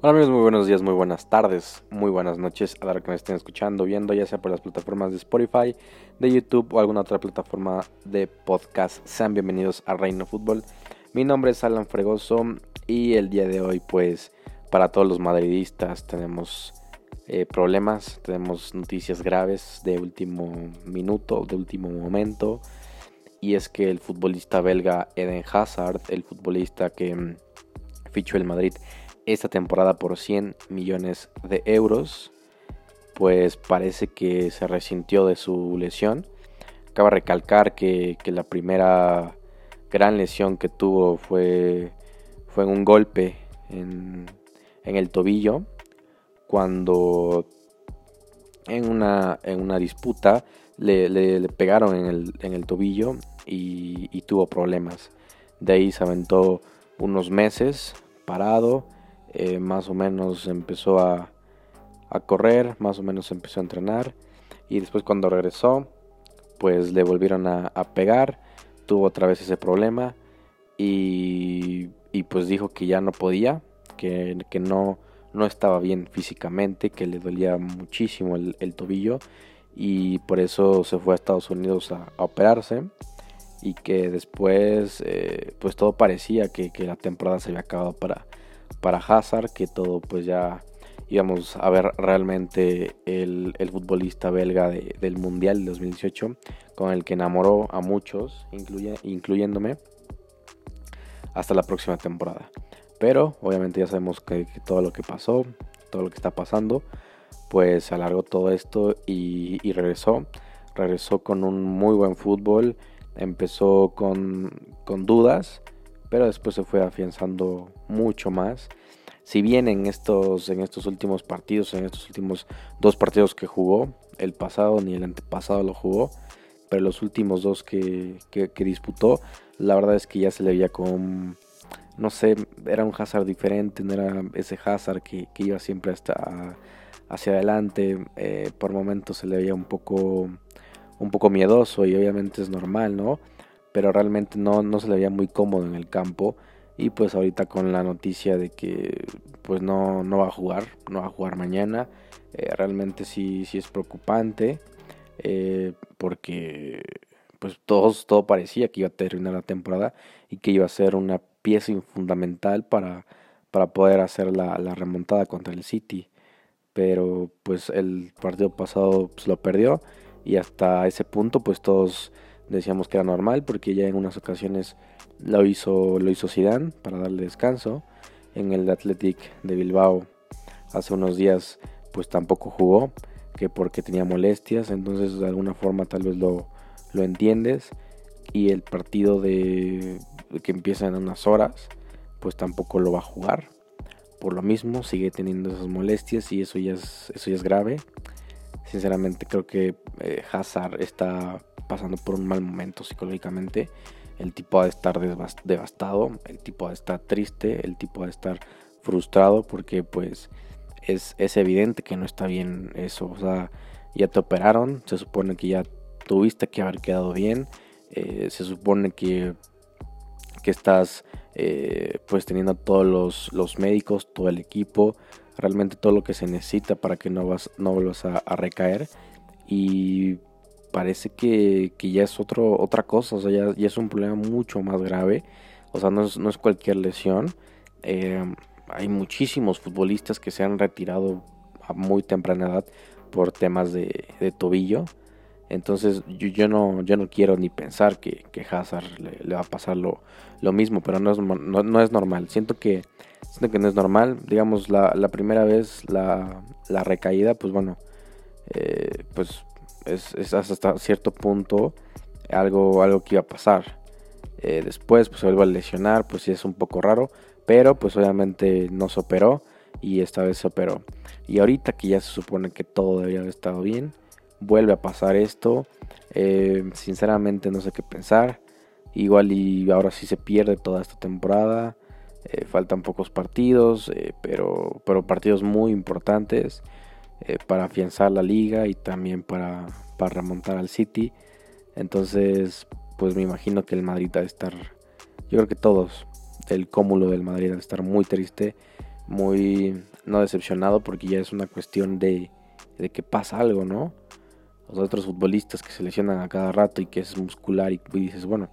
Hola amigos, muy buenos días, muy buenas tardes, muy buenas noches a la que me estén escuchando, viendo, ya sea por las plataformas de Spotify, de YouTube o alguna otra plataforma de podcast. Sean bienvenidos a Reino Fútbol. Mi nombre es Alan Fregoso y el día de hoy, pues, para todos los madridistas tenemos eh, problemas, tenemos noticias graves de último minuto, de último momento. Y es que el futbolista belga Eden Hazard, el futbolista que mm, fichó el Madrid esta temporada por 100 millones de euros, pues parece que se resintió de su lesión. Acaba de recalcar que, la primera gran lesión que tuvo fue, fue un golpe en, el tobillo cuando en una, en una disputa le, pegaron en el, en el tobillo y, y, tuvo problemas. De ahí se aventó unos meses parado eh, más o menos empezó a, correr, más o menos empezó a entrenar. Y después cuando regresó pues le volvieron a, pegar, tuvo otra vez ese problema. Y, pues dijo que ya no podía, que, no, no estaba bien físicamente, que le dolía muchísimo el, tobillo. Y por eso se fue a Estados Unidos a, operarse. Y que después eh, pues todo parecía que, que, la temporada se había acabado para, para Hazard, que todo pues ya íbamos a ver realmente el, futbolista belga del Mundial 2018, con el que enamoró a muchos, incluyéndome, hasta la próxima temporada. Pero obviamente ya sabemos que, todo lo que pasó, todo lo que está pasando, pues alargó todo esto y, y regresó. Regresó con un muy buen fútbol, empezó con, con dudas, pero después se fue afianzando mucho más. Si bien en estos, en estos últimos partidos, en estos últimos dos partidos que jugó, el pasado ni el antepasado lo jugó, pero los últimos dos que, disputó, la verdad es que ya se le veía como, no sé, era un Hazard diferente, no era ese Hazard que, iba siempre hasta hacia adelante, eh, por momentos se le veía un poco, un poco miedoso y obviamente es normal, ¿no? Pero realmente no, no se le veía muy cómodo en el campo. Y pues ahorita con la noticia de que pues no, no va a jugar, no va a jugar mañana, eh, realmente sí, sí es preocupante. Eh, porque pues todos, todo parecía que iba a terminar la temporada y que iba a ser una pieza fundamental para, para poder hacer la, la remontada contra el City. Pero pues el partido pasado pues, lo perdió y hasta ese punto pues todos decíamos que era normal porque ya en unas ocasiones lo hizo lo hizo Zidane para darle descanso. En el Athletic de Bilbao hace unos días pues tampoco jugó que porque tenía molestias. Entonces de alguna forma tal vez lo, lo entiendes. Y el partido de que empieza en unas horas pues tampoco lo va a jugar. Por lo mismo sigue teniendo esas molestias y eso ya es eso ya es grave sinceramente creo que eh, Hazard está pasando por un mal momento psicológicamente. El tipo ha de estar devastado, el tipo ha de estar triste, el tipo ha de estar frustrado porque pues es, es evidente que no está bien eso. O sea, ya te operaron, se supone que ya tuviste que haber quedado bien, eh, se supone que, que estás eh, pues teniendo todos los, los, médicos, todo el equipo, realmente todo lo que se necesita para que no, vas, no vuelvas a, recaer. Y parece que, ya es otro, otra cosa, o sea, ya, es un problema mucho más grave, o sea, no es, no es cualquier lesión. Eh, hay muchísimos futbolistas que se han retirado a muy temprana edad por temas de, tobillo. Entonces yo, no, yo no quiero ni pensar que, que Hazard le, va a pasar lo, mismo, pero no es, no, es normal. Siento que, siento que no es normal. Digamos, la, primera vez, la, la recaída, pues bueno, eh, pues es, hasta cierto punto algo, algo que iba a pasar. Eh, después pues se vuelve a lesionar, pues sí es un poco raro, pero pues obviamente no se operó y esta vez se operó. Y ahorita que ya se supone que todo debería haber estado bien, vuelve a pasar esto. Eh, sinceramente no sé qué pensar. Igual y ahora sí se pierde toda esta temporada. Eh, faltan pocos partidos, pero, pero partidos muy importantes. Eh, para afianzar la liga y también para, para remontar al City. Entonces, pues me imagino que el Madrid va a estar, yo creo que todos, el cúmulo del Madrid va a estar muy triste muy no decepcionado porque ya es una cuestión de, de que pasa algo, ¿no? Los otros futbolistas que se lesionan a cada rato y que es muscular y, dices, bueno,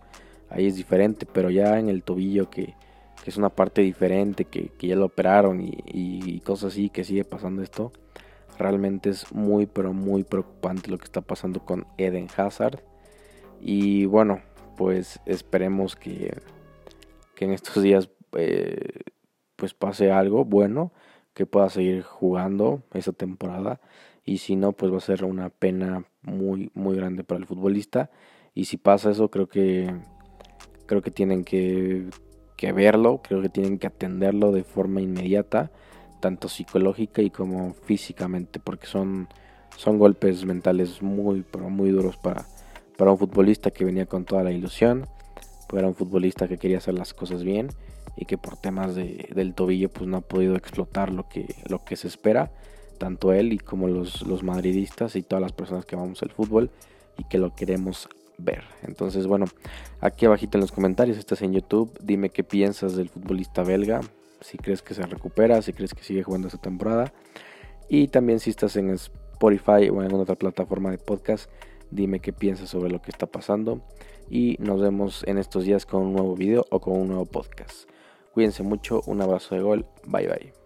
ahí es diferente, pero ya en el tobillo que, que es una parte diferente, que, ya lo operaron y, y, cosas así, que sigue pasando esto, realmente es muy, pero muy preocupante lo que está pasando con Eden Hazard. Y bueno, pues esperemos que, que en estos días eh, pues pase algo bueno, que pueda seguir jugando esa temporada. Y si no pues va a ser una pena muy muy grande para el futbolista. Y si pasa eso creo que creo que tienen que, que verlo, creo que tienen que atenderlo de forma inmediata, tanto psicológica y como físicamente, porque son, son golpes mentales muy, pero muy duros para, para un futbolista que venía con toda la ilusión, para un futbolista que quería hacer las cosas bien y que por temas de, del tobillo pues no ha podido explotar lo que, lo que se espera, tanto él y como los, los madridistas y todas las personas que vamos al fútbol y que lo queremos ver. Entonces, bueno, aquí abajito en los comentarios, estás en YouTube, dime qué piensas del futbolista belga, si crees que se recupera, si crees que sigue jugando esta temporada. Y también si estás en Spotify o en alguna otra plataforma de podcast, dime qué piensas sobre lo que está pasando. Y nos vemos en estos días con un nuevo video o con un nuevo podcast. Cuídense mucho, un abrazo de gol, bye bye.